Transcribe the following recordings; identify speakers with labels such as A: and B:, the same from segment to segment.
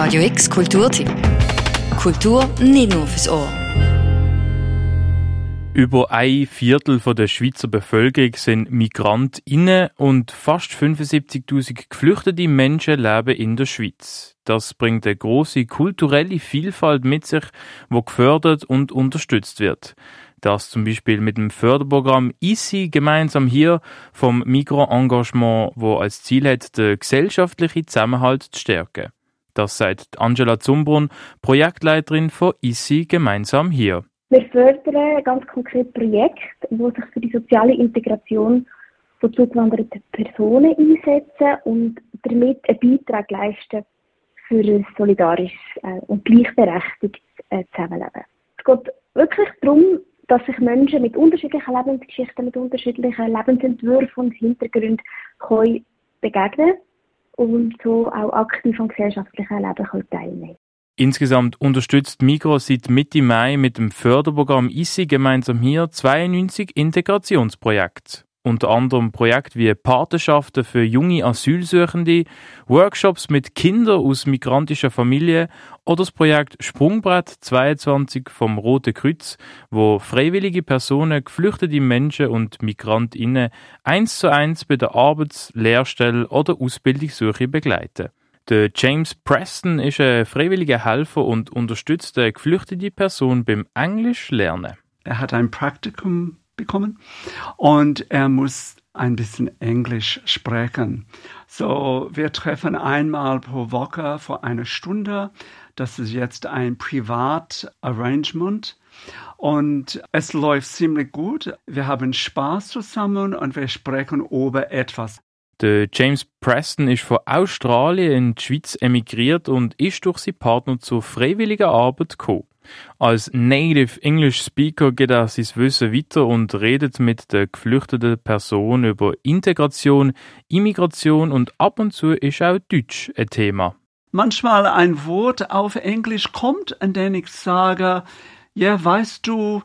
A: Radio X Kulturtipp. Kultur nicht nur fürs Ohr.
B: Über ein Viertel der Schweizer Bevölkerung sind MigrantInnen und fast 75.000 geflüchtete Menschen leben in der Schweiz. Das bringt eine große kulturelle Vielfalt mit sich, wo gefördert und unterstützt wird. Das zum Beispiel mit dem Förderprogramm ICI gemeinsam hier vom Mikroengagement, wo als Ziel hat, den gesellschaftlichen Zusammenhalt zu stärken. Das sagt Angela Zumbrunn, Projektleiterin von ICI gemeinsam hier.
C: Wir fördern ganz konkret Projekte, die sich für die soziale Integration von zugewanderten Personen einsetzen und damit einen Beitrag leisten für ein solidarisches äh, und gleichberechtigtes äh, Zusammenleben. Es geht wirklich darum, dass sich Menschen mit unterschiedlichen Lebensgeschichten, mit unterschiedlichen Lebensentwürfen und Hintergründen können begegnen und so auch aktiv am gesellschaftlichen Leben teilnehmen
B: Insgesamt unterstützt Migros seit Mitte Mai mit dem Förderprogramm ISI gemeinsam hier 92 Integrationsprojekte unter anderem Projekte wie Patenschaften für junge Asylsuchende, Workshops mit Kindern aus migrantischen Familien oder das Projekt Sprungbrett 22 vom Rote Kreuz, wo freiwillige Personen, geflüchtete Menschen und MigrantInnen eins zu eins bei der Arbeits-, Lehrstelle oder Ausbildungssuche begleiten. Der James Preston ist ein freiwilliger Helfer und unterstützt eine geflüchtete Person beim Englisch lernen.
D: Er hat ein Praktikum bekommen und er muss ein bisschen Englisch sprechen. So, wir treffen einmal pro Woche vor einer Stunde. Das ist jetzt ein Privatarrangement und es läuft ziemlich gut. Wir haben Spaß zusammen und wir sprechen über etwas.
B: Der James Preston ist von Australien in die Schweiz emigriert und ist durch seinen Partner zur freiwilligen Arbeit gekommen. Als Native English Speaker geht er sein Wissen weiter und redet mit der geflüchteten Person über Integration, Immigration und ab und zu ist auch Deutsch ein Thema.
D: Manchmal ein Wort auf Englisch kommt, an dem ich sage, ja, weißt du,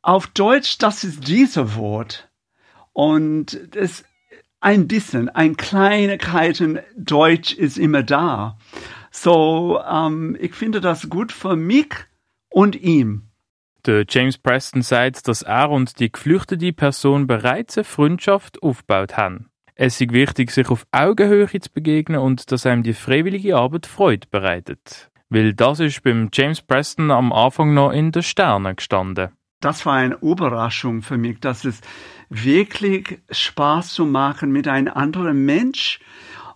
D: auf Deutsch, das ist dieses Wort. Und es ein bisschen, ein Kleinigkeiten Deutsch ist immer da. So, ähm, ich finde das gut für mich, und ihm.
B: Der James Preston sagt, dass er und die geflüchtete Person bereits eine Freundschaft aufgebaut haben. Es ist wichtig, sich auf Augenhöhe zu begegnen und dass einem die freiwillige Arbeit Freude bereitet. Weil das ist beim James Preston am Anfang noch in den Sternen gestanden.
D: Das war eine Überraschung für mich, dass es wirklich Spaß zu machen mit einem anderen Mensch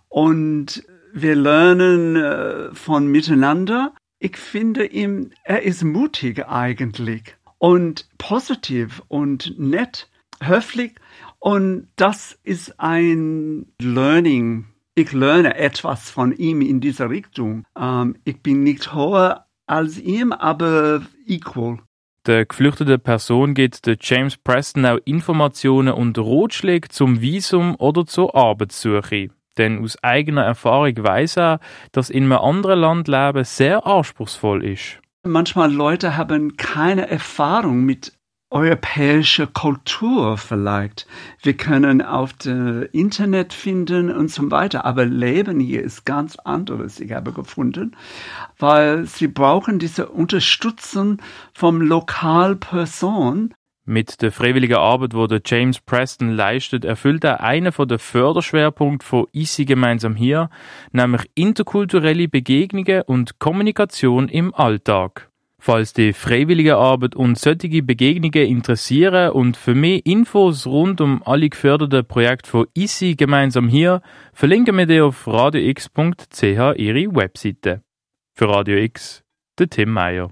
D: und wir lernen äh, von miteinander ich finde ihm, er ist mutig eigentlich und positiv und nett, höflich und das ist ein Learning. Ich lerne etwas von ihm in dieser Richtung. Ähm, ich bin nicht höher als ihm, aber equal.
B: Der geflüchtete Person gibt der James Preston auch Informationen und Ratschläge zum Visum oder zur Arbeitssuche. Denn aus eigener Erfahrung weiß er, dass in einem anderen Land leben sehr anspruchsvoll ist.
D: Manchmal Leute haben keine Erfahrung mit europäischer Kultur vielleicht. Wir können auf dem Internet finden und so weiter, aber Leben hier ist ganz anderes, ich habe gefunden, weil sie brauchen diese Unterstützung vom Lokalperson,
B: mit der freiwilligen Arbeit, die der James Preston leistet, erfüllt er einen der Förderschwerpunkte von ISI gemeinsam hier, nämlich interkulturelle Begegnungen und Kommunikation im Alltag. Falls die freiwillige Arbeit und solche Begegnungen interessieren und für mehr Infos rund um alle geförderten Projekte von ISI gemeinsam hier, verlinken wir dir auf radiox.ch ihre Webseite. Für Radio X, der Tim Meyer.